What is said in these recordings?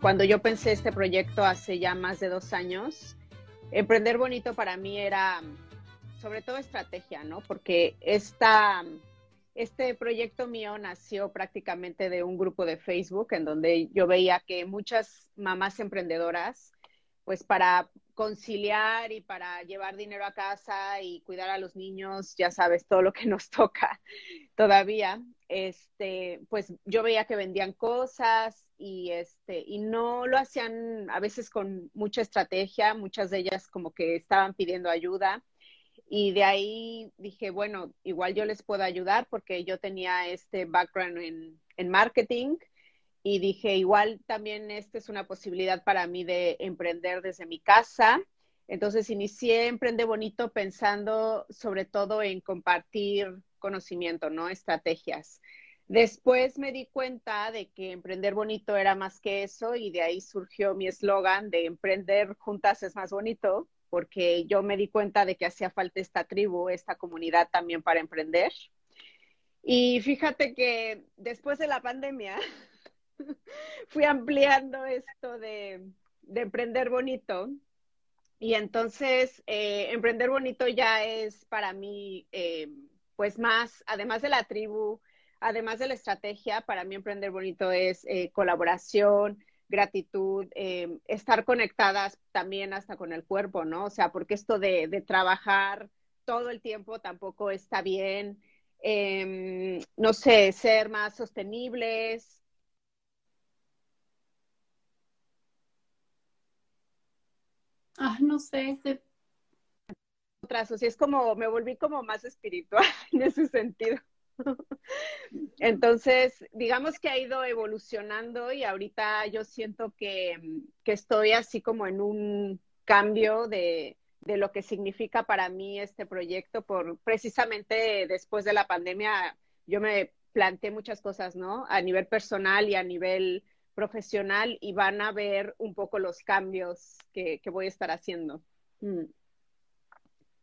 Cuando yo pensé este proyecto hace ya más de dos años, Emprender bonito para mí era sobre todo estrategia, ¿no? Porque esta, este proyecto mío nació prácticamente de un grupo de Facebook en donde yo veía que muchas mamás emprendedoras, pues para conciliar y para llevar dinero a casa y cuidar a los niños, ya sabes, todo lo que nos toca todavía, este, pues yo veía que vendían cosas, y este y no lo hacían a veces con mucha estrategia, muchas de ellas como que estaban pidiendo ayuda y de ahí dije, bueno, igual yo les puedo ayudar porque yo tenía este background en, en marketing y dije, igual también esta es una posibilidad para mí de emprender desde mi casa. Entonces inicié Emprende Bonito pensando sobre todo en compartir conocimiento, ¿no? Estrategias. Después me di cuenta de que emprender bonito era más que eso y de ahí surgió mi eslogan de emprender juntas es más bonito, porque yo me di cuenta de que hacía falta esta tribu, esta comunidad también para emprender. Y fíjate que después de la pandemia fui ampliando esto de, emprender bonito. Y entonces, eh, emprender bonito ya es para mí, eh, pues más, además de la tribu, además de la estrategia, para mí emprender bonito es eh, colaboración, gratitud, eh, estar conectadas también hasta con el cuerpo, ¿no? O sea, porque esto de, trabajar todo el tiempo tampoco está bien. Em, no sé, ser más sostenibles. Ah, no sé, otras, o sea, es como, me volví como más espiritual en ese sentido. Entonces, digamos que ha ido evolucionando y ahorita yo siento que, estoy así como en un cambio de, lo que significa para mí este proyecto, por precisamente después de la pandemia yo me planteé muchas cosas, ¿no? A nivel personal y a nivel profesional y van a ver un poco los cambios que, voy a estar haciendo. Mm.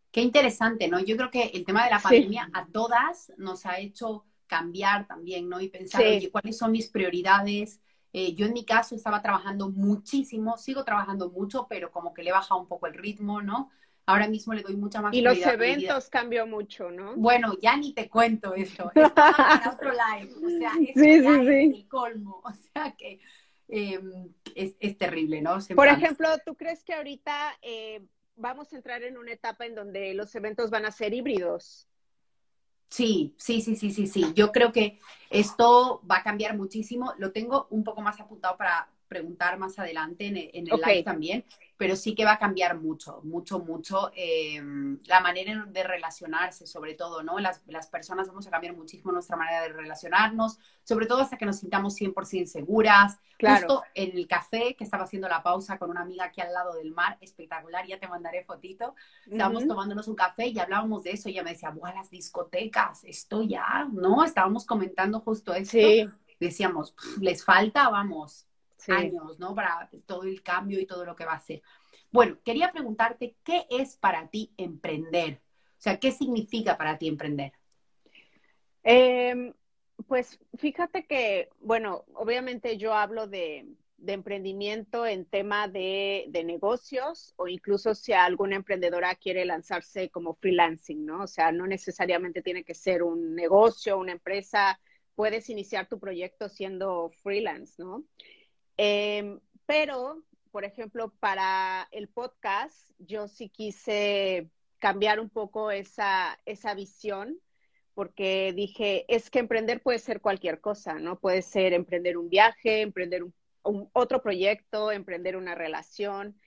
Qué interesante, ¿no? Yo creo que el tema de la pandemia a todas nos ha hecho cambiar también, ¿no? Y pensar, oye, ¿cuáles son mis prioridades? Eh, yo en mi caso estaba trabajando muchísimo, sigo trabajando mucho, pero como que le he bajado un poco el ritmo, ¿no? Ahora mismo le doy mucha más Y los eventos cambió mucho, ¿no? Bueno, ya ni te cuento eso. para otro live. O sea, es el colmo. O sea que em, es, terrible, ¿no? Por ejemplo, ¿tú crees que ahorita eh, vamos a entrar en una etapa en donde los eventos van a ser híbridos. Sí, sí, sí, sí, sí, sí. Yo creo que esto va a cambiar muchísimo. Lo tengo un poco más apuntado para preguntar más adelante en, el live también, pero sí que va a cambiar mucho, mucho, mucho em, la manera de relacionarse, sobre todo, ¿no? Las, las, personas vamos a cambiar muchísimo nuestra manera de relacionarnos, sobre todo hasta que nos sintamos 100% seguras. Claro. Justo en el café, que estaba haciendo la pausa con una amiga aquí al lado del mar, espectacular, ya te mandaré fotito. Estábamos tomándonos un café y hablábamos de eso. Y ella me decía, ¡buah, las discotecas! Esto ya, ¿no? Estábamos comentando justo esto. Sí. Decíamos, les falta, vamos, años, ¿no? Para todo el cambio y todo lo que va a ser. Bueno, quería preguntarte, ¿qué es para ti emprender? O sea, ¿qué significa para ti emprender? Em, pues fíjate que, bueno, obviamente yo hablo de, emprendimiento en tema de, de, negocios o incluso si alguna emprendedora quiere lanzarse como freelancing, ¿no? O sea, no necesariamente tiene que ser un negocio, una empresa, puedes iniciar tu proyecto siendo freelance, ¿no? Em, pero, por ejemplo, para el podcast, yo sí quise cambiar un poco esa, esa visión, porque dije, es que emprender puede ser cualquier cosa, ¿no? Puede ser emprender un viaje, emprender un, otro proyecto, emprender una relación.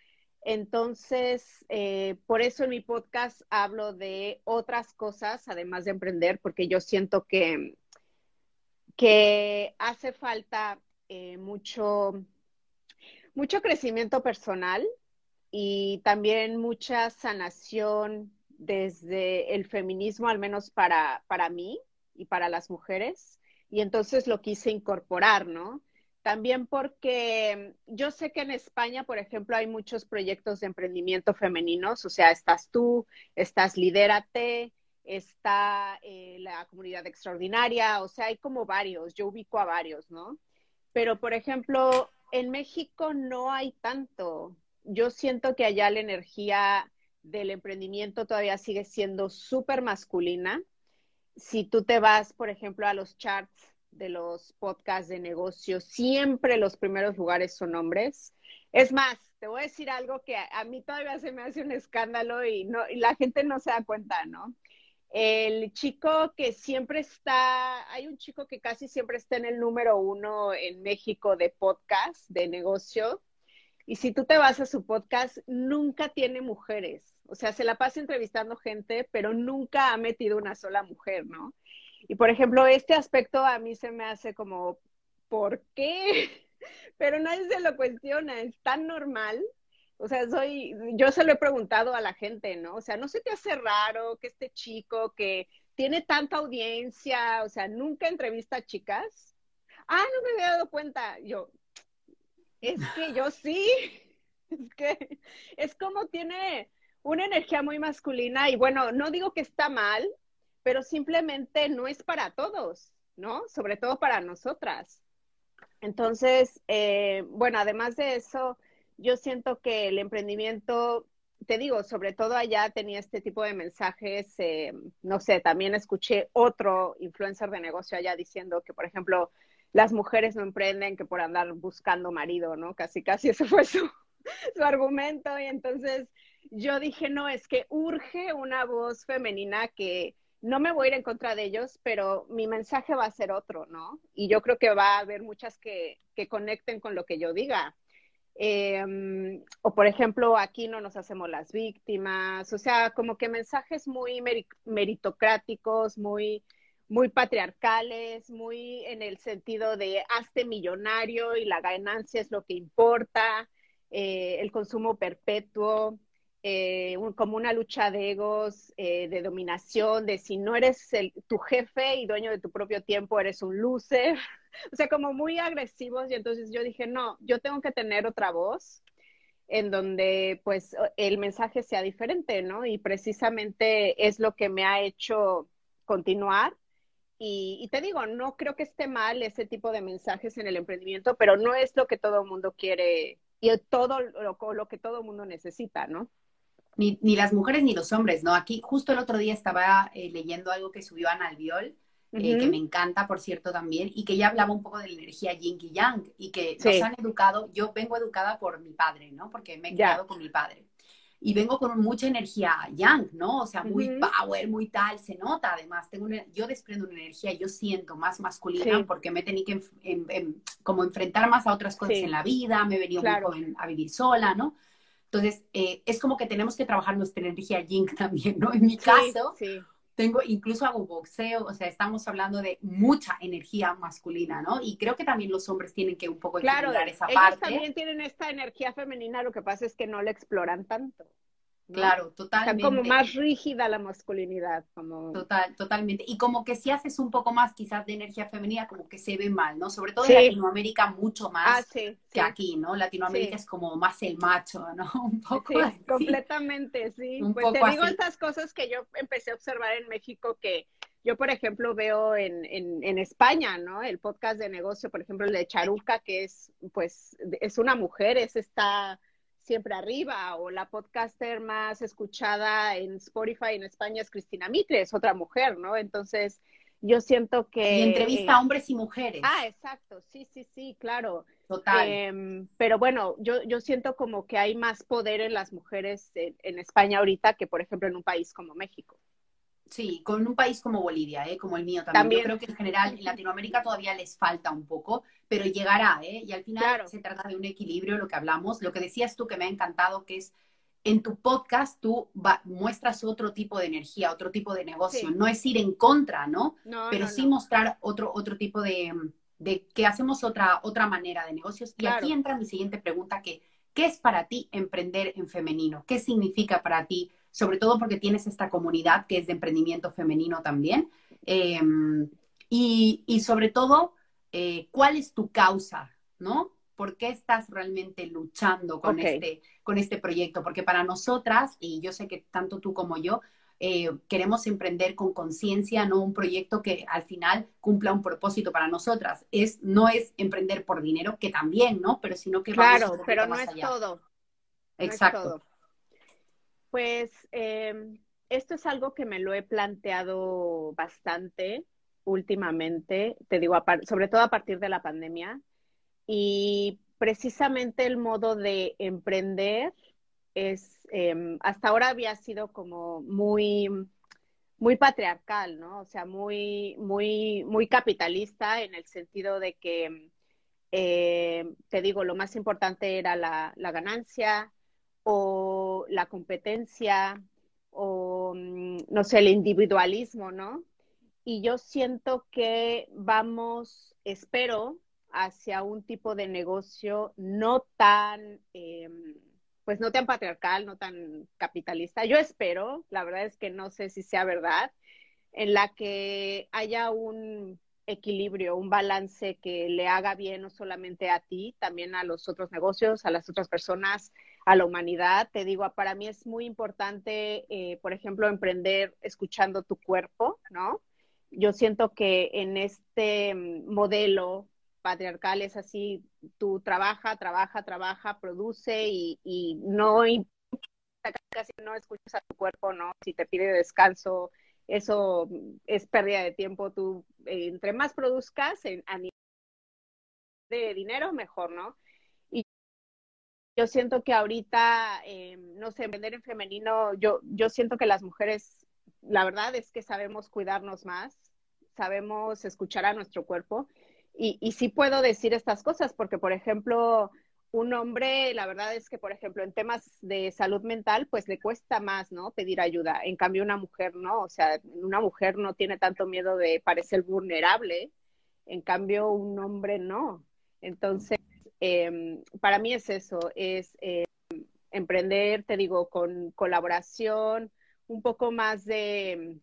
Entonces, eh, por eso en mi podcast hablo de otras cosas, además de emprender, porque yo siento que que hace falta eh, mucho, mucho crecimiento personal y también mucha sanación desde el feminismo, al menos para, para mí y para las mujeres. Y entonces lo quise incorporar, ¿no? También porque yo sé que en España, por ejemplo, hay muchos proyectos de emprendimiento femeninos, o sea, estás tú, estás Lidérate, está eh, la comunidad extraordinaria, o sea, hay como varios, yo ubico a varios, ¿no? Pero, por ejemplo, en México no hay tanto. Yo siento que allá la energía del emprendimiento todavía sigue siendo súper masculina. Si tú te vas, por ejemplo, a los charts de los podcasts de negocio, siempre los primeros lugares son hombres. Es más, te voy a decir algo que a, mí todavía se me hace un escándalo y, no, y la gente no se da cuenta, ¿no? El chico que siempre está, hay un chico que casi siempre está en el número uno en México de podcast, de negocio, y si tú te vas a su podcast, nunca tiene mujeres. O sea, se la pasa entrevistando gente, pero nunca ha metido una sola mujer, ¿no? Y por ejemplo, este aspecto a mí se me hace como, ¿por qué? Pero nadie se lo cuestiona, es tan normal. O sea, soy, yo se lo he preguntado a la gente, ¿no? O sea, ¿no se te hace raro que este chico que tiene tanta audiencia, o sea, nunca entrevista a chicas? Ah, no me había dado cuenta. Yo, es que yo sí, es que es como tiene una energía muy masculina y bueno, no digo que está mal, pero simplemente no es para todos, ¿no? Sobre todo para nosotras. Entonces, eh, bueno, además de eso, yo siento que el emprendimiento, te digo, sobre todo allá tenía este tipo de mensajes, eh, no sé, también escuché otro influencer de negocio allá diciendo que, por ejemplo, las mujeres no emprenden que por andar buscando marido, ¿no? Casi, casi ese fue su, su argumento. Y entonces yo dije, no, es que urge una voz femenina que no me voy a ir en contra de ellos, pero mi mensaje va a ser otro, ¿no? Y yo creo que va a haber muchas que, que conecten con lo que yo diga. Em, o por ejemplo, aquí no nos hacemos las víctimas, o sea, como que mensajes muy meritocráticos, muy, muy patriarcales, muy en el sentido de hazte millonario y la ganancia es lo que importa, eh, el consumo perpetuo, eh, como una lucha de egos, eh, de dominación, de si no eres el, tu jefe y dueño de tu propio tiempo, eres un loser. o sea, como muy agresivos. Y entonces yo dije, no, yo tengo que tener otra voz en donde pues el mensaje sea diferente, ¿no? Y precisamente es lo que me ha hecho continuar. Y, te digo, no creo que esté mal ese tipo de mensajes en el emprendimiento, pero no es lo que todo el mundo quiere y todo lo, lo que todo el mundo necesita, ¿no? ni, ni, las mujeres ni los hombres, ¿no? Aquí justo el otro día estaba eh, leyendo algo que subió Ana Albiol, eh, que me encanta, por cierto, también, y que ya hablaba un poco de la energía yin y yang, y que nos han educado, yo vengo educada por mi padre, ¿no? Porque me he criado con mi padre. Y vengo con mucha energía yang, ¿no? O sea, muy power, muy tal, se nota además. Tengo yo desprendo una energía, yo siento más masculina porque me he tenido que como enfrentar más a otras cosas en la vida, me he venido a vivir sola, ¿no? Entonces, eh, es como que tenemos que trabajar nuestra energía yin también, ¿no? En mi caso, tengo, incluso hago boxeo, o sea, estamos hablando de mucha energía masculina, ¿no? Y creo que también los hombres tienen que un poco claro, esa ellos parte. también tienen esta energía femenina, lo que pasa es que no la exploran tanto. Claro, totalmente. Está como más rígida la masculinidad. Como... Total, totalmente. Y como que si haces un poco más quizás de energía femenina, como que se ve mal, ¿no? Sobre todo en Latinoamérica mucho más ah, que aquí, ¿no? Latinoamérica es como más el macho, ¿no? Un poco completamente, sí. pues te digo estas cosas que yo empecé a observar en México que yo, por ejemplo, veo en, en, en, España, ¿no? El podcast de negocio, por ejemplo, el de Charuca, que es, pues, es una mujer, es esta siempre arriba, o la podcaster más escuchada en Spotify en España es Cristina Mitre, es otra mujer, ¿no? Entonces, yo siento que... Y entrevista a hombres y mujeres. Ah, exacto, sí, sí, sí, claro. Total. Em, pero bueno, yo, yo siento como que hay más poder en las mujeres en España ahorita que, por ejemplo, en un país como México. Sí, con un país como Bolivia, ¿eh? como el mío también. Yo creo que en general en Latinoamérica todavía les falta un poco, pero llegará, ¿eh? Y al final se trata de un equilibrio, lo que hablamos, lo que decías tú que me ha encantado, que es en tu podcast tú muestras otro tipo de energía, otro tipo de negocio. No es ir en contra, ¿no? Pero sí mostrar otro, otro tipo de, de, que hacemos otra, otra manera de negocios. Y aquí entra mi siguiente pregunta, que ¿qué es para ti emprender en femenino? ¿Qué significa para ti? Sobre todo porque tienes esta comunidad que es de emprendimiento femenino también. Em, y, y, sobre todo, eh, ¿cuál es tu causa? ¿No? ¿Por qué estás realmente luchando con, este, con este proyecto? Porque para nosotras, y yo sé que tanto tú como yo, eh, queremos emprender con conciencia, no un proyecto que al final cumpla un propósito para nosotras. Es, no es emprender por dinero, que también, ¿no? Pero sino que claro, pero no es todo. Exacto. Pues eh, esto es algo que me lo he planteado bastante últimamente, te digo, sobre todo a partir de la pandemia. Y precisamente el modo de emprender es, em, hasta ahora había sido como muy, muy patriarcal, ¿no? O sea, muy, muy, muy capitalista en el sentido de que, eh, te digo, lo más importante era la, la ganancia o la competencia o, mm, no sé, el individualismo, ¿no? Y yo siento que vamos, espero, hacia un tipo de negocio no tan, em, pues no tan patriarcal, no tan capitalista. Yo espero, la verdad es que no sé si sea verdad, en la que haya un equilibrio, un balance que le haga bien no solamente a ti, también a los otros negocios, a las otras personas, a la humanidad. Te digo, para mí es muy importante, eh, por ejemplo, emprender escuchando tu cuerpo, ¿no? Yo siento que en este modelo patriarcal es así, tú trabaja, trabaja, trabaja, produce y, y no casi no escuchas a tu cuerpo, ¿no? Si te pide descanso, eso es pérdida de tiempo. Tú, eh, entre más produzcas en, a nivel de dinero, mejor, ¿no? Y yo siento que ahorita, eh, no sé, vender en femenino, yo, yo siento que las mujeres, la verdad es que sabemos cuidarnos más, sabemos escuchar a nuestro cuerpo y, sí puedo decir estas cosas porque, por ejemplo, un hombre, la verdad es que, por ejemplo, en temas de salud mental, pues le cuesta más, ¿no? Pedir ayuda. En cambio, una mujer, ¿no? O sea, una mujer no tiene tanto miedo de parecer vulnerable. En cambio, un hombre no. Entonces, em, para mí es eso, es em, emprender, te digo, con colaboración, un poco más de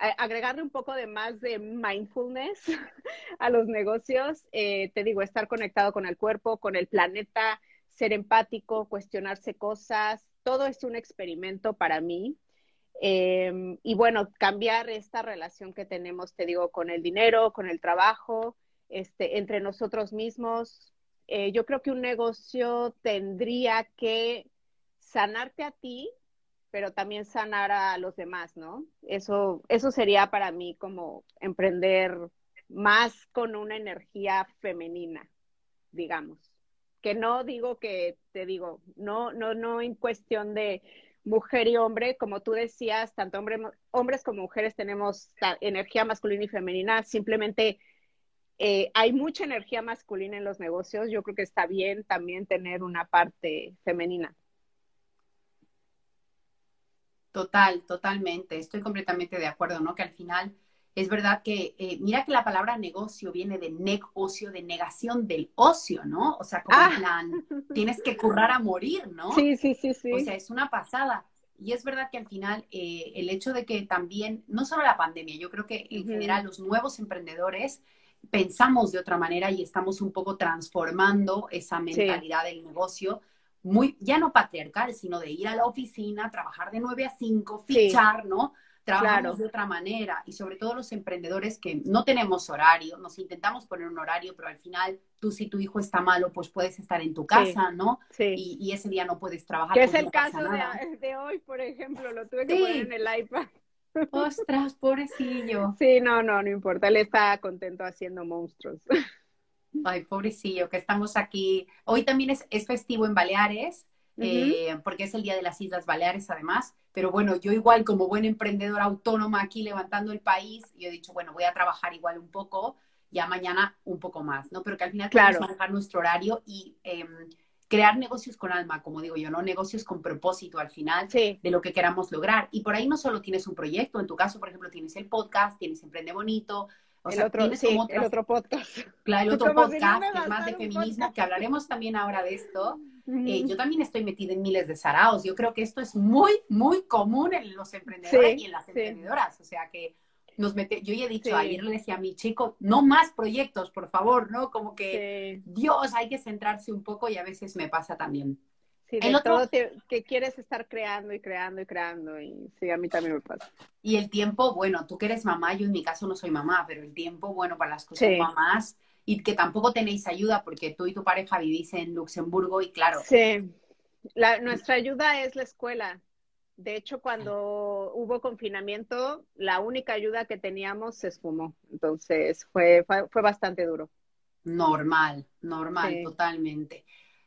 agregarle un poco de más de mindfulness a los negocios, eh, te digo, estar conectado con el cuerpo, con el planeta, ser empático, cuestionarse cosas, todo es un experimento para mí. Em, y bueno, cambiar esta relación que tenemos, te digo, con el dinero, con el trabajo, este, entre nosotros mismos. Eh, yo creo que un negocio tendría que sanarte a ti pero también sanar a los demás, ¿no? Eso, eso sería para mí como emprender más con una energía femenina, digamos. Que no digo que, te digo, no, no, no en cuestión de mujer y hombre, como tú decías, tanto hombres como mujeres tenemos energía masculina y femenina, simplemente eh, hay mucha energía masculina en los negocios, yo creo que está bien también tener una parte femenina. Total, totalmente. Estoy completamente de acuerdo, ¿no? Que al final es verdad que, eh, mira que la palabra negocio viene de negocio, de negación del ocio, ¿no? O sea, como en ah. plan, tienes que currar a morir, ¿no? Sí, sí, sí, sí. O sea, es una pasada. Y es verdad que al final eh, el hecho de que también, no solo la pandemia, yo creo que en general los nuevos emprendedores pensamos de otra manera y estamos un poco transformando esa mentalidad del negocio muy, ya no patriarcal, sino de ir a la oficina, trabajar de 9 a 5, fichar, ¿no? Trabajamos de otra manera y sobre todo los emprendedores que no tenemos horario, nos intentamos poner un horario, pero al final tú si tu hijo está malo, pues puedes estar en tu casa, ¿no? Sí. Y, ese día no puedes trabajar. Que es el caso de, de, hoy, por ejemplo, lo tuve que poner en el iPad. Ostras, pobrecillo. Sí, no, no, no importa, él está contento haciendo monstruos. Ay, pobrecillo, que estamos aquí. Hoy también es, festivo en Baleares, eh, porque es el Día de las Islas Baleares además. Pero bueno, yo igual como buen emprendedor autónoma aquí levantando el país, yo he dicho, bueno, voy a trabajar igual un poco, ya mañana un poco más, ¿no? Pero que al final claro. podemos manejar nuestro horario y em, crear negocios con alma, como digo yo, ¿no? Negocios con propósito al final de lo que queramos lograr. Y por ahí no solo tienes un proyecto, en tu caso, por ejemplo, tienes el podcast, tienes Emprende Bonito, o el, otro, sí, el otro podcast. Claro, el otro podcast, que es más de feminismo, que hablaremos también ahora de esto. Eh, yo también estoy metida en miles de saraos. Yo creo que esto es muy, muy común en los emprendedores y en las emprendedoras. O sea que nos mete, yo ya he dicho, ayer le decía a mi chico, no más proyectos, por favor, ¿no? Como que Dios, hay que centrarse un poco y a veces me pasa también. Sí, el otro, que quieres estar creando y creando y creando y sí, a mí también me pasa. Y el tiempo, bueno, tú que eres mamá, yo en mi caso no soy mamá, pero el tiempo, bueno, para las cosas mamás y que tampoco tenéis ayuda porque tú y tu pareja vivís en Luxemburgo y claro. Sí, nuestra ayuda es la escuela. De hecho, cuando hubo confinamiento, la única ayuda que teníamos se esfumó. Entonces, fue, fue, bastante duro. Normal, normal, totalmente.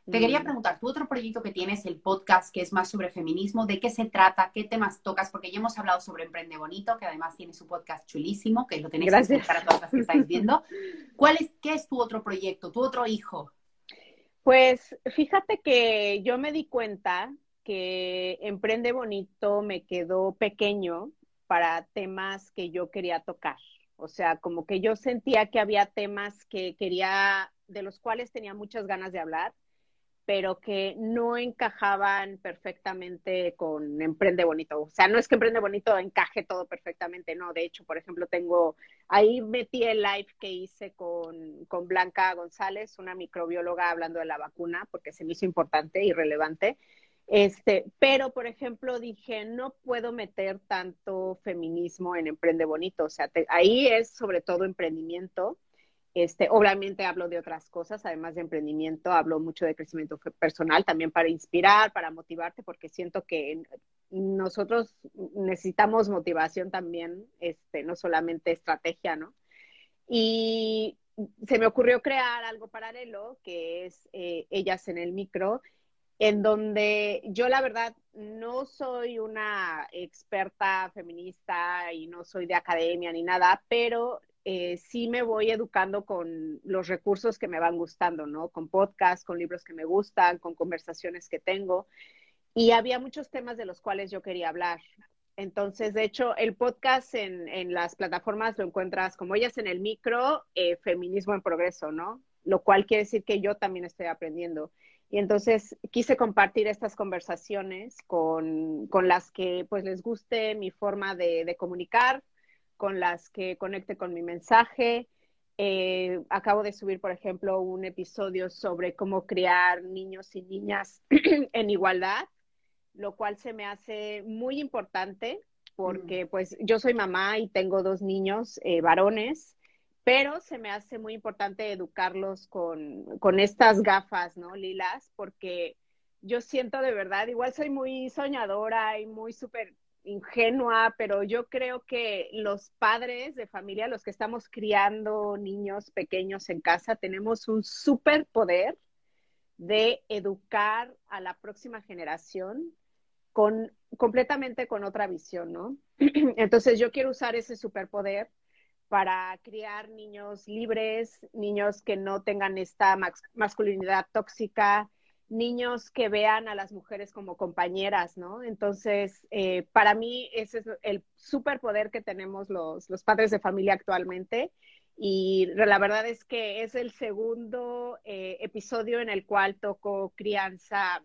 Te quería preguntar, tú otro proyecto que tienes, el podcast, que es más sobre feminismo, ¿de qué se trata? ¿Qué temas tocas? Porque ya hemos hablado sobre Emprende Bonito, que además tiene su podcast chulísimo, que lo tenéis que escuchar a todas las que estáis viendo. ¿Cuál es, ¿Qué es tu otro proyecto, tu otro hijo? Pues fíjate que yo me di cuenta que Emprende Bonito me quedó pequeño para temas que yo quería tocar. O sea, como que yo sentía que había temas que quería, de los cuales tenía muchas ganas de hablar, pero que no encajaban perfectamente con Emprende Bonito. O sea, no es que Emprende Bonito encaje todo perfectamente, no. De hecho, por ejemplo, tengo, ahí metí el live que hice con, con Blanca González, una microbióloga hablando de la vacuna, porque se me hizo importante y relevante. Este, pero, por ejemplo, dije, no puedo meter tanto feminismo en Emprende Bonito. O sea, ahí es sobre todo emprendimiento este, obviamente hablo de otras cosas, además de emprendimiento, hablo mucho de crecimiento personal, también para inspirar, para motivarte, porque siento que nosotros necesitamos motivación también, este, no solamente estrategia, ¿no? Y se me ocurrió crear algo paralelo, que es eh, Ellas en el Micro, en donde yo la verdad no soy una experta feminista y no soy de academia ni nada, pero eh, sí me voy educando con los recursos que me van gustando, ¿no? Con podcasts, con libros que me gustan, con conversaciones que tengo. Y había muchos temas de los cuales yo quería hablar. Entonces, de hecho, el podcast en, las plataformas lo encuentras como ellas en el micro, eh, feminismo en progreso, ¿no? Lo cual quiere decir que yo también estoy aprendiendo. Y entonces quise compartir estas conversaciones con, las que pues les guste mi forma de comunicar, con las que conecte con mi mensaje. Eh, acabo de subir, por ejemplo, un episodio sobre cómo criar niños y niñas en igualdad, lo cual se me hace muy importante porque mm. pues yo soy mamá y tengo dos niños eh, varones, pero se me hace muy importante educarlos con, con estas gafas, ¿no? Lilas, porque yo siento de verdad, igual soy muy soñadora y muy súper ingenua, pero yo creo que los padres de familia, los que estamos criando niños pequeños en casa, tenemos un superpoder de educar a la próxima generación con completamente con otra visión, ¿no? Entonces yo quiero usar ese superpoder para criar niños libres, niños que no tengan esta masculinidad tóxica, niños que vean a las mujeres como compañeras, ¿no? Entonces, eh, para mí ese es el superpoder que tenemos los, padres de familia actualmente. Y la verdad es que es el segundo eh, episodio en el cual toco crianza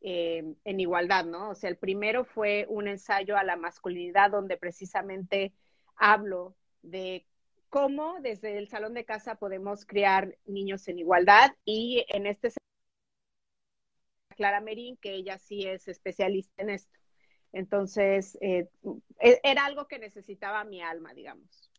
eh, en igualdad, ¿no? O sea, el primero fue un ensayo a la masculinidad donde precisamente hablo de cómo desde el salón de casa podemos criar niños en igualdad y en este Clara Merín, que ella sí es especialista en esto. Entonces, eh, e, era algo que necesitaba mi alma, digamos,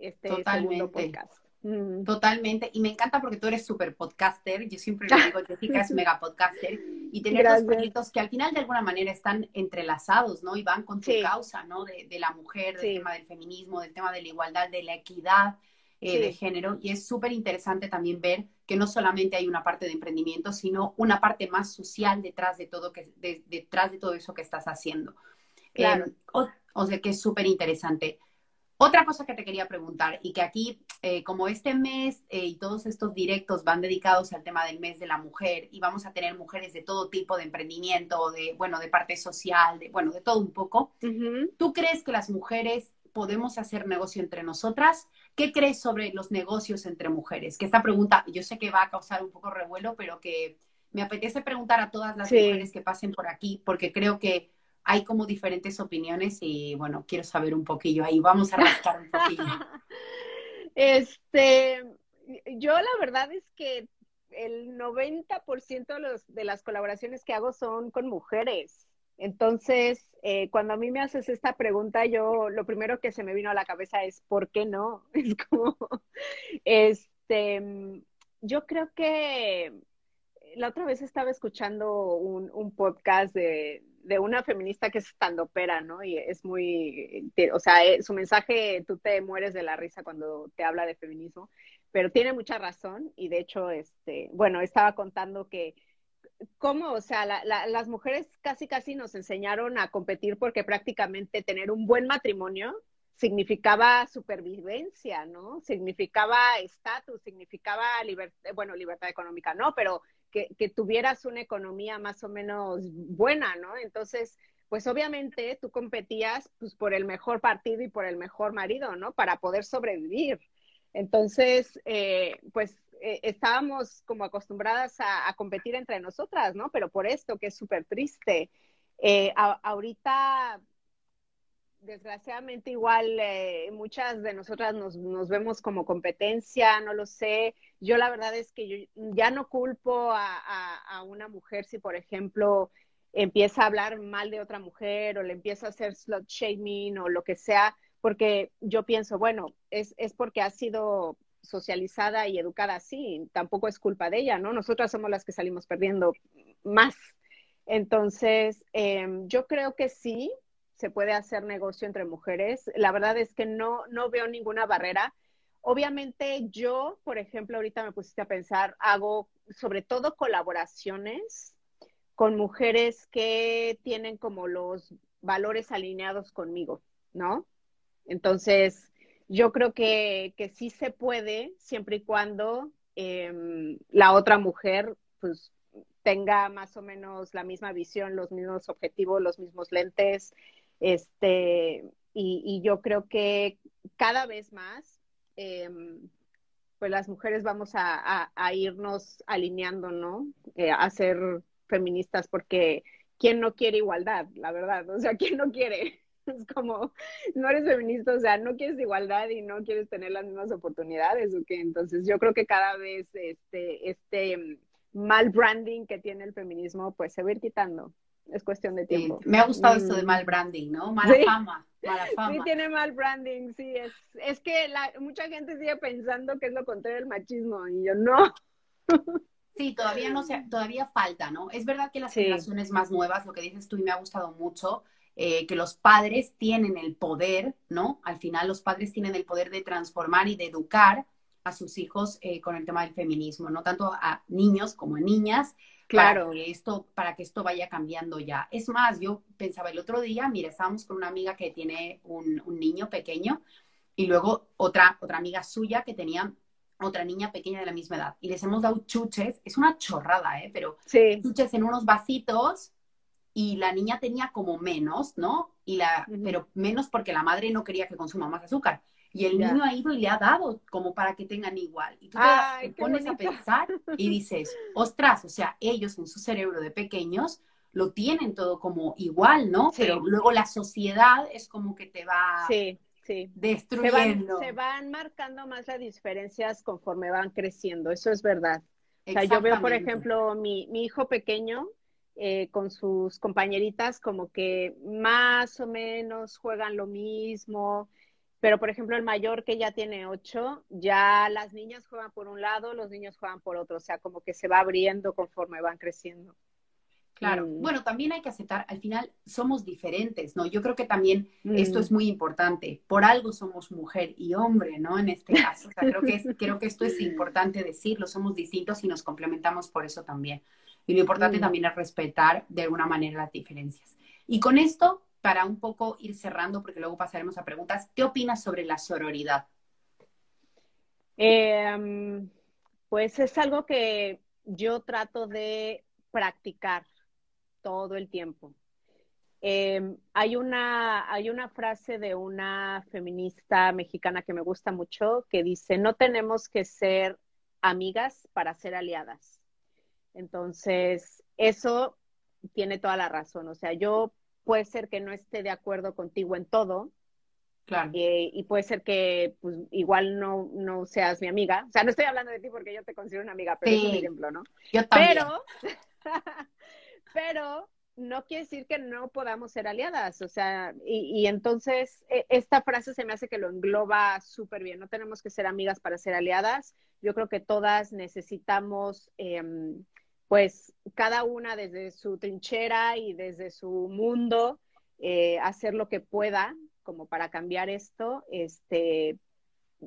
este segundo podcast. Totalmente, y me encanta porque tú eres súper podcaster, yo siempre le digo, Jessica es mega podcaster, y tener dos proyectos que al final de alguna manera están entrelazados, ¿no? Y van con tu causa, ¿no? De, la mujer, del tema del feminismo, del tema de la igualdad, de la equidad, eh, de género. Y es súper interesante también ver que no solamente hay una parte de emprendimiento, sino una parte más social detrás de todo, que, detrás de todo eso que estás haciendo. Claro. Em, o, sea que es súper interesante. Otra cosa que te quería preguntar y que aquí, eh, como este mes eh, y todos estos directos van dedicados al tema del mes de la mujer y vamos a tener mujeres de todo tipo de emprendimiento, de, bueno, de parte social, de, bueno, de todo un poco, ¿tú crees que las mujeres podemos hacer negocio entre nosotras? ¿Qué crees sobre los negocios entre mujeres? Que esta pregunta, yo sé que va a causar un poco revuelo, pero que me apetece preguntar a todas las mujeres que pasen por aquí, porque creo que hay como diferentes opiniones y bueno, quiero saber un poquillo ahí, vamos a rascar un poquillo. Este, yo la verdad es que el 90% de, los, de las colaboraciones que hago son con mujeres. Entonces, eh, cuando a mí me haces esta pregunta, yo lo primero que se me vino a la cabeza es, ¿por qué no? Es como, este, yo creo que la otra vez estaba escuchando un, un podcast de, de una feminista que es opera, ¿no? Y es muy, o sea, eh, su mensaje, tú te mueres de la risa cuando te habla de feminismo, pero tiene mucha razón y de hecho, este, bueno, estaba contando que cómo, o sea, las mujeres casi casi nos enseñaron a competir porque prácticamente tener un buen matrimonio significaba supervivencia, ¿no? Significaba estatus, significaba libertad, bueno, libertad económica, no, pero que, tuvieras una economía más o menos buena, ¿no? Entonces, pues obviamente tú competías pues, por el mejor partido y por el mejor marido, ¿no? Para poder sobrevivir. Entonces, eh, pues eh, estábamos como acostumbradas a, competir entre nosotras, ¿no? Pero por esto, que es súper triste. Eh, ahorita desgraciadamente igual eh, muchas de nosotras nos, nos, vemos como competencia, no lo sé. Yo la verdad es que yo ya no culpo a, a, una mujer si, por ejemplo, empieza a hablar mal de otra mujer o le empieza a hacer slut shaming o lo que sea, porque yo pienso, bueno, es, es porque ha sido socializada y educada así, tampoco es culpa de ella, ¿no? Nosotras somos las que salimos perdiendo más. Entonces, em, yo creo que sí, se puede hacer negocio entre mujeres. La verdad es que no, no veo ninguna barrera. Obviamente yo, por ejemplo, ahorita me pusiste a pensar, hago sobre todo colaboraciones con mujeres que tienen como los valores alineados conmigo, ¿no? Entonces, yo creo que, que sí se puede, siempre y cuando em, la otra mujer, pues, tenga más o menos la misma visión, los mismos objetivos, los mismos lentes, este, y, yo creo que cada vez más, em, pues las mujeres vamos a, irnos alineando, ¿no? Eh, a ser feministas, porque ¿quién no quiere igualdad? La verdad, o sea, ¿quién no quiere? Es como, no eres feminista, o sea, no quieres igualdad y no quieres tener las mismas oportunidades, ¿o qué? Entonces, yo creo que cada vez este, este mal branding que tiene el feminismo, pues se va a ir quitando es cuestión de tiempo. me ha gustado esto de mm. mal branding, ¿no? Mala fama, mala fama. Sí, tiene mal branding, sí. Es, es que la, mucha gente sigue pensando que es lo contrario del machismo y yo no. Sí, todavía no se, todavía falta, ¿no? Es verdad que las generaciones más nuevas, lo que dices tú y me ha gustado mucho, eh, que los padres tienen el poder, ¿no? Al final los padres tienen el poder de transformar y de educar a sus hijos eh, con el tema del feminismo, no tanto a niños como a niñas, Claro. Para que, esto, para que esto vaya cambiando ya. Es más, yo pensaba el otro día, mira, estábamos con una amiga que tiene un, niño pequeño y luego otra, otra amiga suya que tenía otra niña pequeña de la misma edad. Y les hemos dado chuches, es una chorrada, ¿eh? Pero chuches en unos vasitos y la niña tenía como menos, ¿no? Y la, pero menos porque la madre no quería que consuma más azúcar. Y el niño ha ido y le ha dado como para que tengan igual. Y tú te, pones a pensar y dices, ostras, o sea, ellos en su cerebro de pequeños lo tienen todo como igual, ¿no? Pero luego la sociedad es como que te va sí, sí. destruyendo. Se van, marcando más las diferencias conforme van creciendo, eso es verdad. O sea, yo veo, por ejemplo, mi, mi hijo pequeño, eh, con sus compañeritas como que más o menos juegan lo mismo, pero, por ejemplo, el mayor que ya tiene ocho, ya las niñas juegan por un lado, los niños juegan por otro. O sea, como que se va abriendo conforme van creciendo. Claro. Mm. Bueno, también hay que aceptar, al final somos diferentes, ¿no? Yo creo que también esto mm. es muy importante. Por algo somos mujer y hombre, ¿no? En este caso. O sea, creo que, creo que esto es importante decirlo. Somos distintos y nos complementamos por eso también. Y lo importante mm. también es respetar de alguna manera las diferencias. Y con esto para un poco ir cerrando, porque luego pasaremos a preguntas, ¿qué opinas sobre la sororidad? Em, pues es algo que yo trato de practicar todo el tiempo. Em, hay, una, hay una frase de una feminista mexicana que me gusta mucho que dice, no tenemos que ser amigas para ser aliadas. Entonces, eso tiene toda la razón. O sea, yo puede ser que no esté de acuerdo contigo en todo. Claro. Eh, y puede ser que pues, igual no, no seas mi amiga. O sea, no estoy hablando de ti porque yo te considero una amiga, pero es un ejemplo, ¿no? Yo también. Pero, pero no quiere decir que no podamos ser aliadas, o sea, y, entonces e, esta frase se me hace que lo engloba súper bien, no tenemos que ser amigas para ser aliadas, yo creo que todas necesitamos, em, pues, cada una desde su trinchera y desde su mundo, eh, hacer lo que pueda como para cambiar esto, este,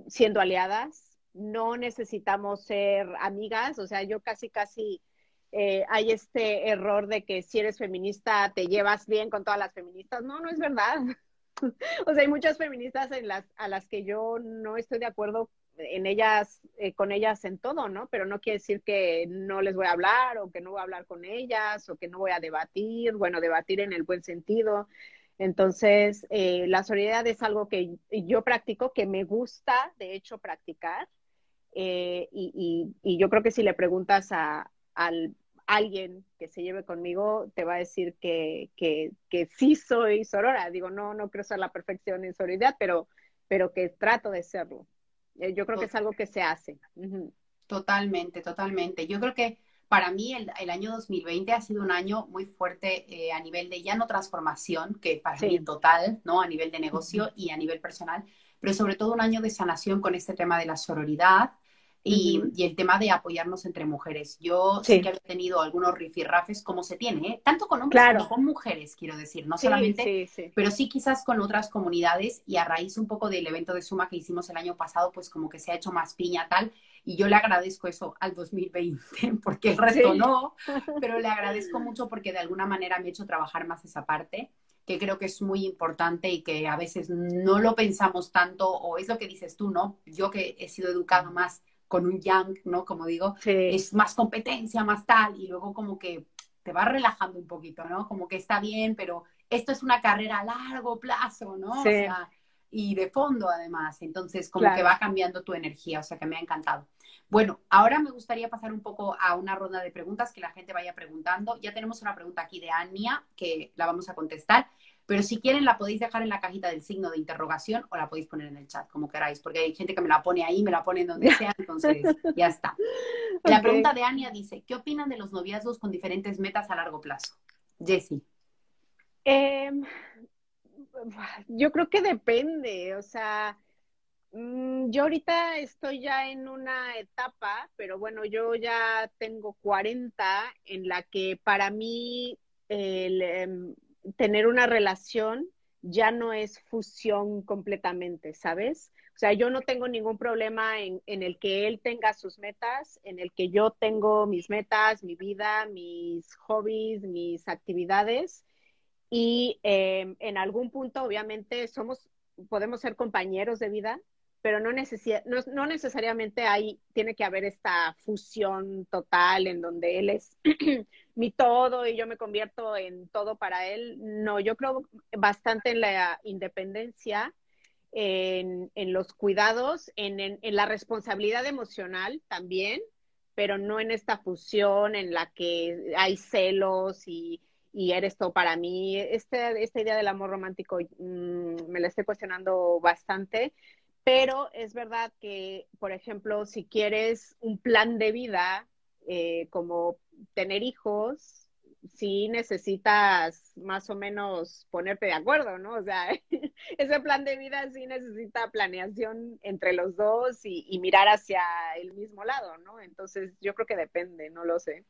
siendo aliadas, no necesitamos ser amigas, o sea, yo casi, casi eh, hay este error de que si eres feminista te llevas bien con todas las feministas. No, no es verdad. o sea, hay muchas feministas en las, a las que yo no estoy de acuerdo en ellas, eh, con ellas en todo, ¿no? Pero no quiere decir que no les voy a hablar o que no voy a hablar con ellas o que no voy a debatir, bueno, debatir en el buen sentido. Entonces, eh, la solidaridad es algo que yo practico, que me gusta, de hecho, practicar. y, y, yo creo que si le preguntas a, al alguien que se lleve conmigo te va a decir que, que, que sí soy sorora. Digo, no, no creo ser la perfección en sororidad, pero, pero que trato de serlo. Eh, yo creo que es algo que se hace. Totalmente, totalmente. Yo creo que para mí el, el año 2020 ha sido un año muy fuerte eh, a nivel de ya no transformación, que para mí total, ¿no? A nivel de negocio y a nivel personal, pero sobre todo un año de sanación con este tema de la sororidad, y, el tema de apoyarnos entre mujeres. Yo sí, que he tenido algunos rifirrafes, como se tiene, ¿eh? tanto con hombres como con mujeres, quiero decir, no solamente, pero sí quizás con otras comunidades y a raíz un poco del evento de Suma que hicimos el año pasado, pues como que se ha hecho más piña tal, y yo le agradezco eso al 2020, porque el resto no, pero le agradezco mucho porque de alguna manera me ha hecho trabajar más esa parte que creo que es muy importante y que a veces no lo pensamos tanto, o es lo que dices tú, ¿no? Yo que he sido educado más con un yang, ¿no? Como digo, es más competencia, más tal, y luego como que te vas relajando un poquito, ¿no? Como que está bien, pero esto es una carrera a largo plazo, ¿no? O sea, y de fondo además, entonces como que va cambiando tu energía, o sea que me ha encantado. Bueno, ahora me gustaría pasar un poco a una ronda de preguntas que la gente vaya preguntando. Ya tenemos una pregunta aquí de Ania que la vamos a contestar. Pero si quieren, la podéis dejar en la cajita del signo de interrogación o la podéis poner en el chat, como queráis, porque hay gente que me la pone ahí, me la pone en donde sea, entonces ya está. La pregunta de Ania dice, ¿qué opinan de los noviazgos con diferentes metas a largo plazo? Jessie. Em, yo creo que depende, o sea, mm, yo ahorita estoy ya en una etapa, pero bueno, yo ya tengo 40 en la que para mí el em, tener una relación ya no es fusión completamente, ¿sabes? O sea, yo no tengo ningún problema en, el que él tenga sus metas, en el que yo tengo mis metas, mi vida, mis hobbies, mis actividades. Y em, en algún punto, obviamente, somos, podemos ser compañeros de vida, pero no, no, necesariamente hay, tiene que haber esta fusión total en donde él es mi todo y yo me convierto en todo para él. No, yo creo bastante en la independencia, en, los cuidados, en, en, la responsabilidad emocional también, pero no en esta fusión en la que hay celos y, y eres todo para mí. Este, esta idea del amor romántico mm, me la estoy cuestionando bastante pero es verdad que, por ejemplo, si quieres un plan de vida eh, como tener hijos, sí necesitas más o menos ponerte de acuerdo, ¿no? O sea, ese plan de vida sí necesita planeación entre los dos y, mirar hacia el mismo lado, ¿no? Entonces, yo creo que depende, no lo sé.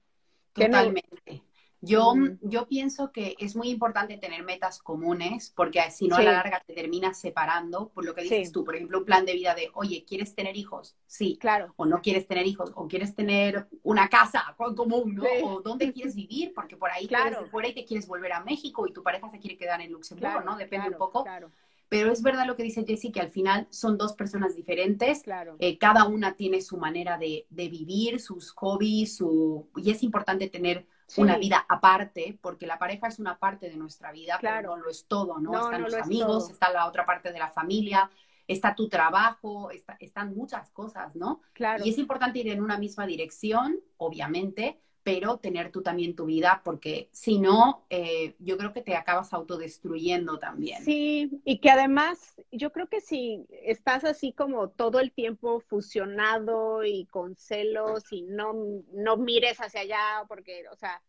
Totalmente. Yo, yo pienso que es muy importante tener metas comunes, porque si no a la larga te terminas separando, por lo que dices tú, por ejemplo, un plan de vida de, oye, ¿quieres tener hijos? Sí, claro. O no quieres tener hijos, o quieres tener una casa común, ¿no? O dónde quieres vivir, porque por ahí claro. por ahí te quieres volver a México y tu pareja se quiere quedar en Luxemburgo, ¿no? Depende un poco. Claro. Pero es verdad lo que dice Jessie, que al final son dos personas diferentes. Claro. Eh, cada una tiene su manera de, de, vivir, sus hobbies, su... y es importante tener una vida aparte, porque la pareja es una parte de nuestra vida, claro. pero no lo es todo, ¿no? Están los amigos, está la otra parte de la familia, está tu trabajo, están muchas cosas, ¿no? Claro. Y es importante ir en una misma dirección, obviamente, pero tener tú también tu vida, porque si no, eh, yo creo que te acabas autodestruyendo también. Sí, y que además, yo creo que si estás así como todo el tiempo fusionado y con celos y no, no mires hacia allá, porque, o sea,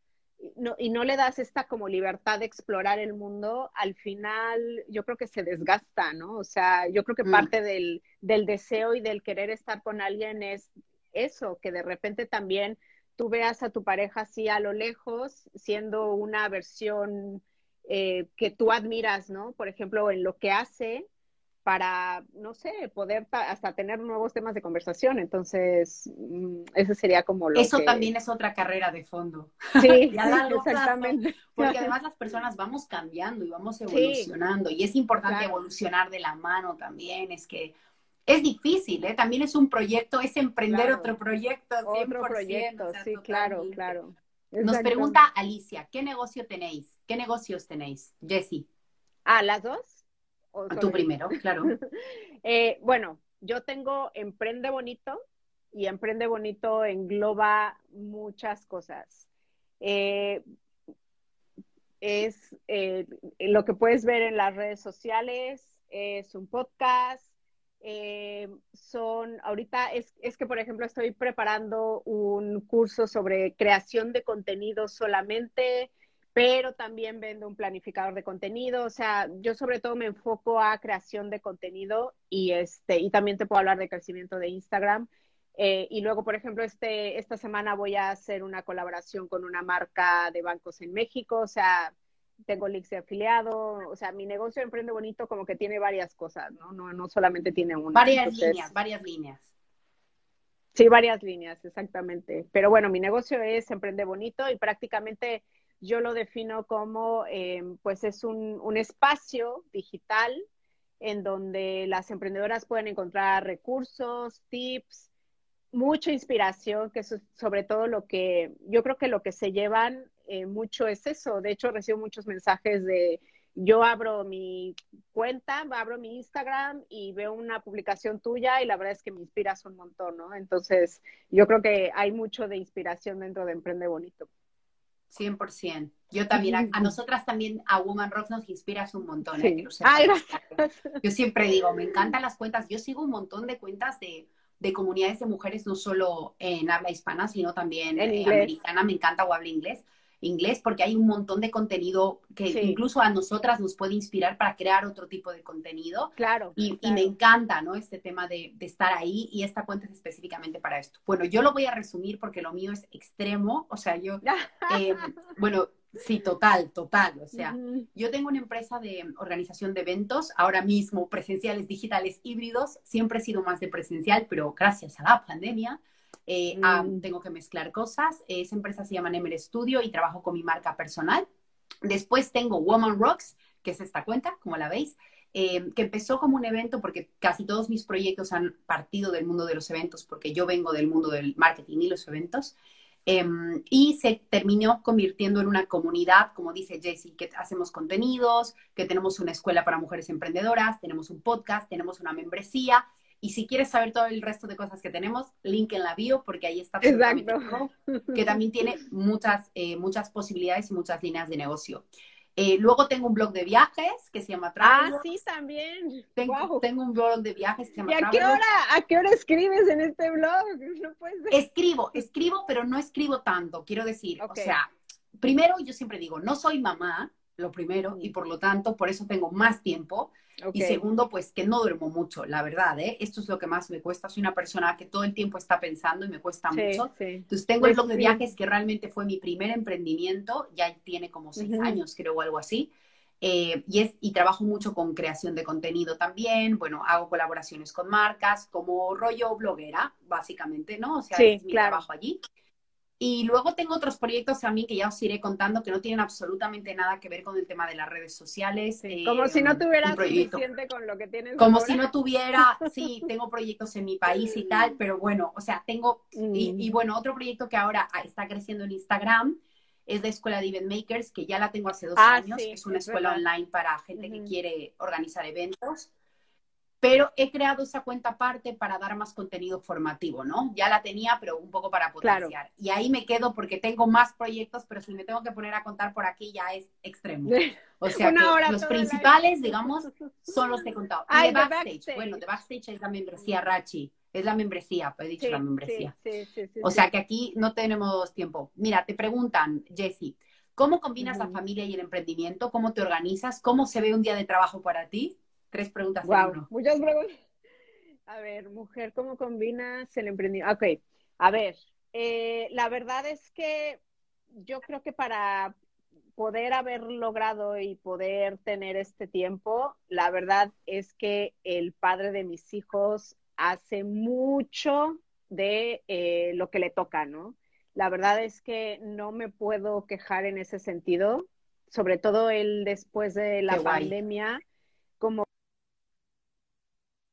no, y no le das esta como libertad de explorar el mundo, al final yo creo que se desgasta, ¿no? O sea, yo creo que mm. parte del, del deseo y del querer estar con alguien es eso, que de repente también tú veas a tu pareja así a lo lejos, siendo una versión eh, que tú admiras, ¿no? Por ejemplo, en lo que hace para, no sé, poder hasta tener nuevos temas de conversación. Entonces, mm, ese sería como lo Eso también es otra carrera de fondo. Sí, exactamente. porque además las personas vamos cambiando y vamos evolucionando y es importante evolucionar de la mano también. Es que es difícil, ¿eh? También es un proyecto, es emprender otro proyecto. Otro proyecto, sí, claro, claro. Nos pregunta Alicia, ¿qué negocio tenéis? ¿Qué negocios tenéis? Jessie. Ah, ¿las dos? Tú primero, claro. Eh, bueno, yo tengo Emprende Bonito y Emprende Bonito engloba muchas cosas. Eh, es eh, lo que puedes ver en las redes sociales, es un podcast, eh, son, ahorita es, es, que, por ejemplo, estoy preparando un curso sobre creación de contenido solamente, pero también vendo un planificador de contenido. O sea, yo sobre todo me enfoco a creación de contenido y, este, y también te puedo hablar de crecimiento de Instagram. Eh, y luego, por ejemplo, este, esta semana voy a hacer una colaboración con una marca de bancos en México. O sea, tengo links de afiliado, o sea, mi negocio Emprende Bonito como que tiene varias cosas, ¿no? No, no solamente tiene una. Varias líneas, varias líneas. Sí, varias líneas, exactamente. Pero bueno, mi negocio es Emprende Bonito y prácticamente yo lo defino como, em, pues es un, un espacio digital en donde las emprendedoras pueden encontrar recursos, tips, mucha inspiración, que es sobre todo lo que yo creo que lo que se llevan eh, mucho es eso. De hecho, recibo muchos mensajes de yo abro mi cuenta, abro mi Instagram y veo una publicación tuya y la verdad es que me inspiras un montón, ¿no? Entonces, yo creo que hay mucho de inspiración dentro de Emprende Bonito. 100%. Yo también, a, nosotras también, a Woman Rocks nos inspiras un montón. ¿eh? Yo siempre digo, me encantan las cuentas. Yo sigo un montón de cuentas de, de comunidades de mujeres, no solo en habla hispana, sino también en eh, americana. Me encanta o habla inglés inglés porque hay un montón de contenido que incluso a nosotras nos puede inspirar para crear otro tipo de contenido. Claro. Y, me encanta, ¿no? Este tema de, estar ahí y esta cuenta es específicamente para esto. Bueno, yo lo voy a resumir porque lo mío es extremo, o sea, yo, eh, bueno, Sí, total, total. O sea, yo tengo una empresa de organización de eventos, ahora mismo presenciales, digitales, híbridos. Siempre he sido más de presencial, pero gracias a la pandemia eh, mm. tengo que mezclar cosas. Esa empresa se llama Nemer Studio y trabajo con mi marca personal. Después tengo Woman Rocks, que es esta cuenta, como la veis, eh, que empezó como un evento porque casi todos mis proyectos han partido del mundo de los eventos, porque yo vengo del mundo del marketing y los eventos. Em, y se terminó convirtiendo en una comunidad, como dice Jessie, que hacemos contenidos, que tenemos una escuela para mujeres emprendedoras, tenemos un podcast, tenemos una membresía y si quieres saber todo el resto de cosas que tenemos, link en la bio, porque ahí está Exacto. que también tiene muchas, eh, muchas posibilidades y muchas líneas de negocio. Eh, luego tengo un blog de viajes que se llama Travel. Ah, sí, también. Tengo, tengo un blog de viajes que se llama ¿Y a qué hora, a qué hora escribes en este blog? No Escribo, escribo, pero no escribo tanto, quiero decir. O sea, primero yo siempre digo, no soy mamá, lo primero, y por lo tanto, por eso tengo más tiempo. Y segundo, pues que no duermo mucho, la verdad, ¿eh? Esto es lo que más me cuesta. Soy una persona que todo el tiempo está pensando y me cuesta mucho. Entonces tengo el pues blog de viajes que realmente fue mi primer emprendimiento, ya tiene como seis años, creo, o algo así. Eh, y, es, y trabajo mucho con creación de contenido también. Bueno, hago colaboraciones con marcas como rollo bloguera, básicamente, ¿no? O sea, es mi trabajo allí. Y luego tengo otros proyectos a mí que ya os iré contando que no tienen absolutamente nada que ver con el tema de las redes sociales. como si no tuvieras suficiente con lo que tienes. Como si no tuviera, sí, tengo proyectos en mi país y tal, pero bueno, o sea, tengo, y, mm. bueno, otro proyecto que ahora está creciendo en Instagram es de Escuela de Event Makers, que ya la tengo hace dos ah, años, es una escuela online para gente que quiere organizar eventos pero he creado esa cuenta aparte para dar más contenido formativo, ¿no? Ya la tenía, pero un poco para potenciar. Y ahí me quedo porque tengo más proyectos, pero si me tengo que poner a contar por aquí ya es extremo. O sea que los principales, digamos, son los que he contado. y de backstage. Bueno, de backstage es la membresía Rachi. Es la membresía, he dicho la membresía. o sea que aquí no tenemos tiempo. Mira, te preguntan, Jessie, ¿cómo combinas la familia y el emprendimiento? ¿Cómo te organizas? ¿Cómo se ve un día de trabajo para ti? Tres preguntas. Wow, muchas preguntas. A ver, mujer, ¿cómo combinas el emprendimiento? Ok, a ver, eh, la verdad es que yo creo que para poder haber logrado y poder tener este tiempo, la verdad es que el padre de mis hijos hace mucho de eh, lo que le toca, ¿no? La verdad es que no me puedo quejar en ese sentido, sobre todo él después de la pandemia,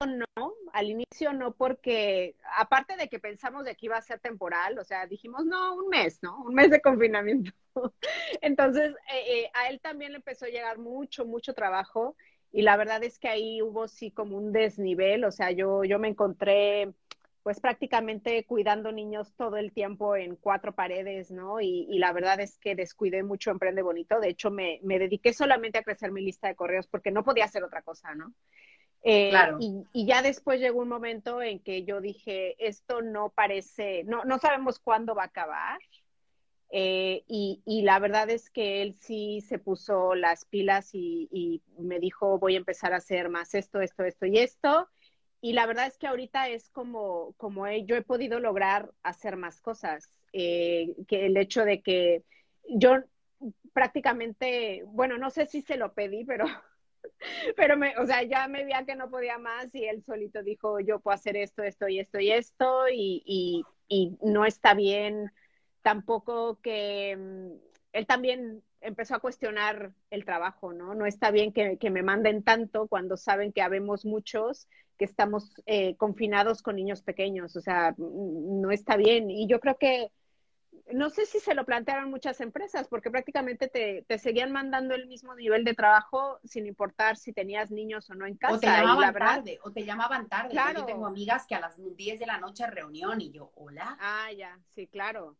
no, al inicio no, porque aparte de que pensamos de que iba a ser temporal, o sea, dijimos, no, un mes, ¿no? Un mes de confinamiento. Entonces, eh, eh, a él también le empezó a llegar mucho, mucho trabajo y la verdad es que ahí hubo sí como un desnivel, o sea, yo, yo me encontré pues prácticamente cuidando niños todo el tiempo en cuatro paredes, ¿no? Y, y la verdad es que descuidé mucho Emprende Bonito, de hecho me, me dediqué solamente a crecer mi lista de correos porque no podía hacer otra cosa, ¿no? Eh, y, ya después llegó un momento en que yo dije, esto no parece, no, no sabemos cuándo va a acabar. Eh, y, y, la verdad es que él sí se puso las pilas y, y, me dijo, voy a empezar a hacer más esto, esto, esto y esto. Y la verdad es que ahorita es como, como yo he podido lograr hacer más cosas. Eh, que el hecho de que yo prácticamente, bueno, no sé si se lo pedí, pero pero me, o sea, ya me veía que no podía más y él solito dijo, yo puedo hacer esto, esto y esto y esto y, y, y no está bien tampoco que mm, él también empezó a cuestionar el trabajo, ¿no? No está bien que, que me manden tanto cuando saben que habemos muchos que estamos eh, confinados con niños pequeños, o sea, no está bien. Y yo creo que no sé si se lo plantearon muchas empresas, porque prácticamente te, te, seguían mandando el mismo nivel de trabajo sin importar si tenías niños o no en casa. O te llamaban tarde, o te llamaban tarde. Yo tengo amigas que a las 10 de la noche reunión y yo, hola. Ah, ya, sí, claro.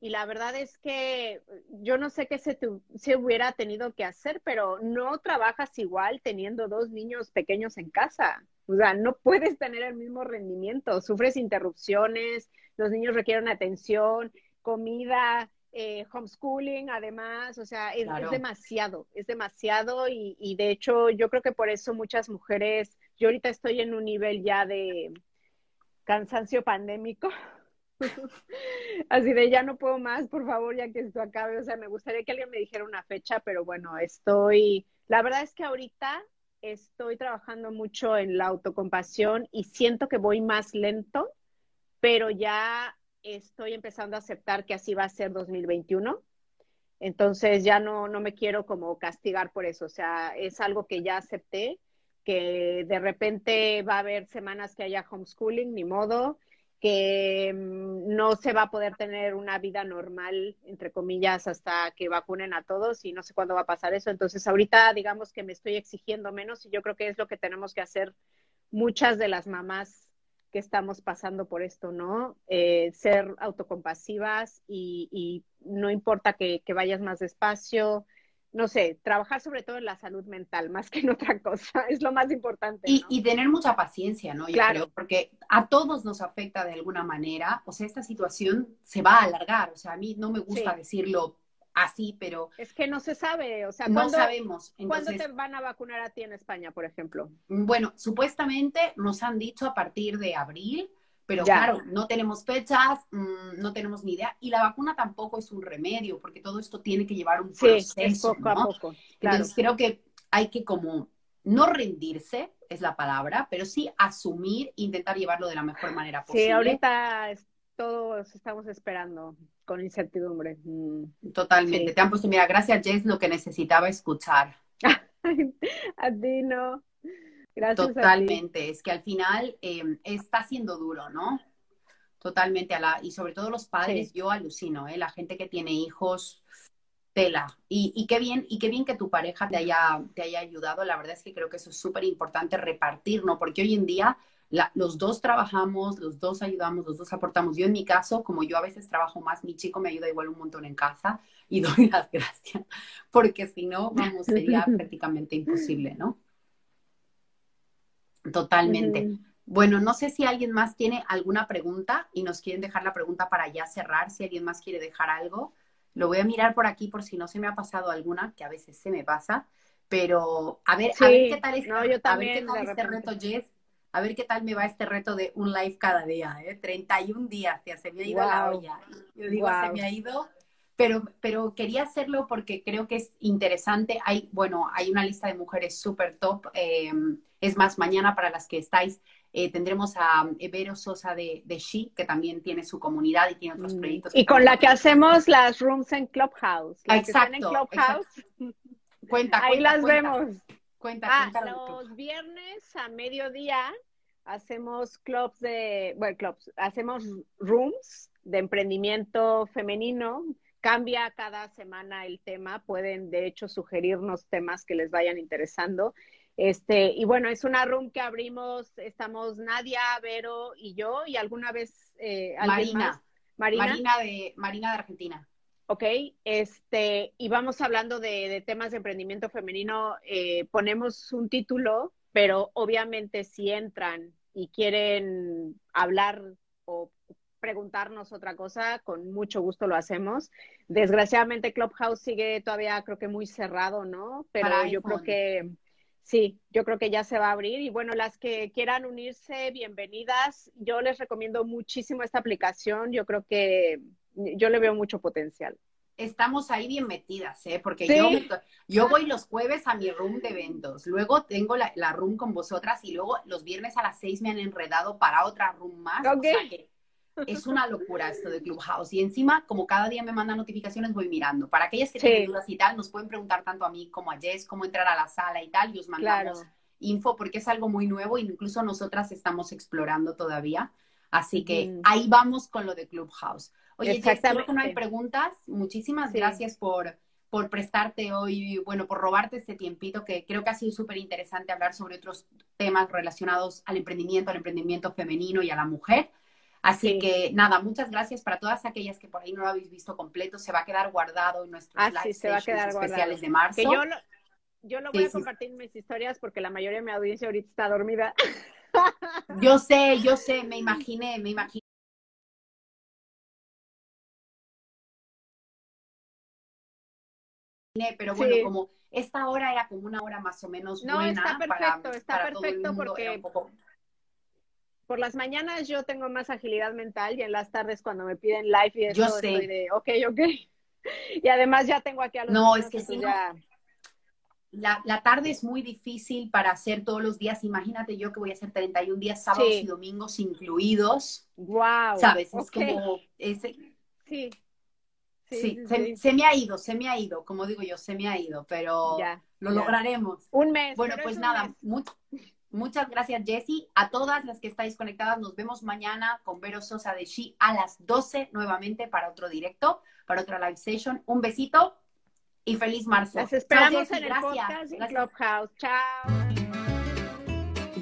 Y la verdad es que yo no sé qué se, se hubiera tenido que hacer, pero no trabajas igual teniendo dos niños pequeños en casa. O sea, no puedes tener el mismo rendimiento, sufres interrupciones, los niños requieren atención, comida, eh, homeschooling, además, o sea, es, demasiado, es demasiado y, y, de hecho yo creo que por eso muchas mujeres, yo ahorita estoy en un nivel ya de cansancio pandémico, así de ya no puedo más, por favor, ya que esto acabe, o sea, me gustaría que alguien me dijera una fecha, pero bueno, estoy, la verdad es que ahorita estoy trabajando mucho en la autocompasión y siento que voy más lento, pero ya estoy empezando a aceptar que así va a ser 2021. Entonces ya no, no me quiero como castigar por eso. O sea, es algo que ya acepté, que de repente va a haber semanas que haya homeschooling, ni modo, que mm, no se va a poder tener una vida normal, entre comillas, hasta que vacunen a todos y no sé cuándo va a pasar eso. Entonces ahorita digamos que me estoy exigiendo menos y yo creo que es lo que tenemos que hacer muchas de las mamás que estamos pasando por esto, ¿no? Eh, ser autocompasivas y, no importa que, vayas más despacio, no sé, trabajar sobre todo en la salud mental más que en otra cosa, es lo más importante. Y, tener mucha paciencia, ¿no? Yo claro. creo, porque a todos nos afecta de alguna manera, o sea, esta situación se va a alargar, o sea, a mí no me gusta decirlo así, pero... Es que no se sabe, o sea, no sabemos. ¿Cuándo te van a vacunar a ti en España, por ejemplo? Bueno, supuestamente nos han dicho a partir de abril, pero claro, no tenemos fechas, mm, no tenemos ni idea, y la vacuna tampoco es un remedio, porque todo esto tiene que llevar un proceso, poco a poco. Entonces creo que hay que como no rendirse, es la palabra, pero sí asumir, intentar llevarlo de la mejor manera posible. Sí, ahorita todos estamos esperando con incertidumbre. Mm. Totalmente. Te han puesto, mira, gracias Jess, lo que necesitaba escuchar. a ti no. Gracias. Totalmente. Es que al final em, está siendo duro, ¿no? Totalmente. A la, y sobre todo los padres, yo alucino, ¿eh? La gente que tiene hijos, tela. Y, y, qué bien, y qué bien que tu pareja te haya, te haya ayudado. La verdad es que creo que eso es súper importante repartir, ¿no? Porque hoy en día los dos trabajamos, los dos ayudamos, los dos aportamos. Yo en mi caso, como yo a veces trabajo más, mi chico me ayuda igual un montón en casa y doy las gracias, porque si no, vamos, sería prácticamente imposible, ¿no? Totalmente. Bueno, no sé si alguien más tiene alguna pregunta y nos quieren dejar la pregunta para ya cerrar, si alguien más quiere dejar algo. Lo voy a mirar por aquí por si no se me ha pasado alguna, que a veces se me pasa. Pero a ver, a ver qué tal, es, a ver qué tal este reto, Jess a ver qué tal me va este reto de un live cada día, ¿eh? 31 días, ya se me ha ido la olla. Yo digo, se me ha ido, pero, pero quería hacerlo porque creo que es interesante. Hay, bueno, hay una lista de mujeres súper top. Em, es más, mañana para las que estáis, eh, tendremos a Vero Sosa de, de She, que también tiene su comunidad y tiene otros mm. proyectos. Y con la que hacemos las rooms en Clubhouse. exacto. En Clubhouse. Cuenta, Ahí las vemos. Cuenta, ah, los viernes a mediodía hacemos clubs de, bueno, clubs, hacemos rooms de emprendimiento femenino. Cambia cada semana el tema, pueden de hecho sugerirnos temas que les vayan interesando. Este, y bueno, es una room que abrimos, estamos Nadia, Vero y yo, y alguna vez eh, Marina. Marina. Marina de, Marina de Argentina. Ok, este, y vamos hablando de, temas de emprendimiento femenino, eh, ponemos un título, pero obviamente si entran y quieren hablar o preguntarnos otra cosa, con mucho gusto lo hacemos. Desgraciadamente Clubhouse sigue todavía creo que muy cerrado, ¿no? Pero yo creo que sí, yo creo que ya se va a abrir y bueno, las que quieran unirse, bienvenidas. Yo les recomiendo muchísimo esta aplicación, yo creo que yo le veo mucho potencial. Estamos ahí bien metidas, ¿eh? Porque yo, yo voy los jueves a mi room de eventos, luego tengo la, la, room con vosotras y luego los viernes a las seis me han enredado para otra room más. O sea que es una locura esto de Clubhouse. Y encima, como cada día me mandan notificaciones, voy mirando. Para aquellas que tienen dudas y tal, nos pueden preguntar tanto a mí como a Jess cómo entrar a la sala y tal, y os mandamos info porque es algo muy nuevo, incluso nosotras estamos explorando todavía. Así que mm. ahí vamos con lo de Clubhouse. Oye, Jess, creo que no hay preguntas. Muchísimas gracias por, por prestarte hoy, bueno, por robarte este tiempito, que creo que ha sido súper interesante hablar sobre otros temas relacionados al emprendimiento, al emprendimiento femenino y a la mujer. Así que nada, muchas gracias para todas aquellas que por ahí no lo habéis visto completo. Se va a quedar guardado en nuestros ah, live se va a quedar especiales de marzo. Que yo lo, yo lo voy a compartir en mis historias porque la mayoría de mi audiencia ahorita está dormida. Yo sé, yo sé, me imaginé, me imaginé. Pero bueno, como esta hora era como una hora más o menos no, buena. está perfecto, está perfecto porque por las mañanas yo tengo más agilidad mental y en las tardes cuando me piden live y eso yo sé. estoy de ok, ok. Y además ya tengo aquí a los No, es que sí. Ya... La, la, tarde es muy difícil para hacer todos los días. Imagínate yo que voy a hacer 31 días, sábados y domingos incluidos. Wow. ¿Sabes? Es como... Ese... Sí. Sí, se, me ha ido, se me ha ido, como digo yo, se me ha ido, pero lo lograremos. Un mes. Bueno, pues nada, Muchas gracias, Jessie. A todas las que estáis conectadas, nos vemos mañana con Vero Sosa de She a las 12 nuevamente para otro directo, para otra live session. Un besito y feliz marzo. Las esperamos en el podcast en Clubhouse. Chao.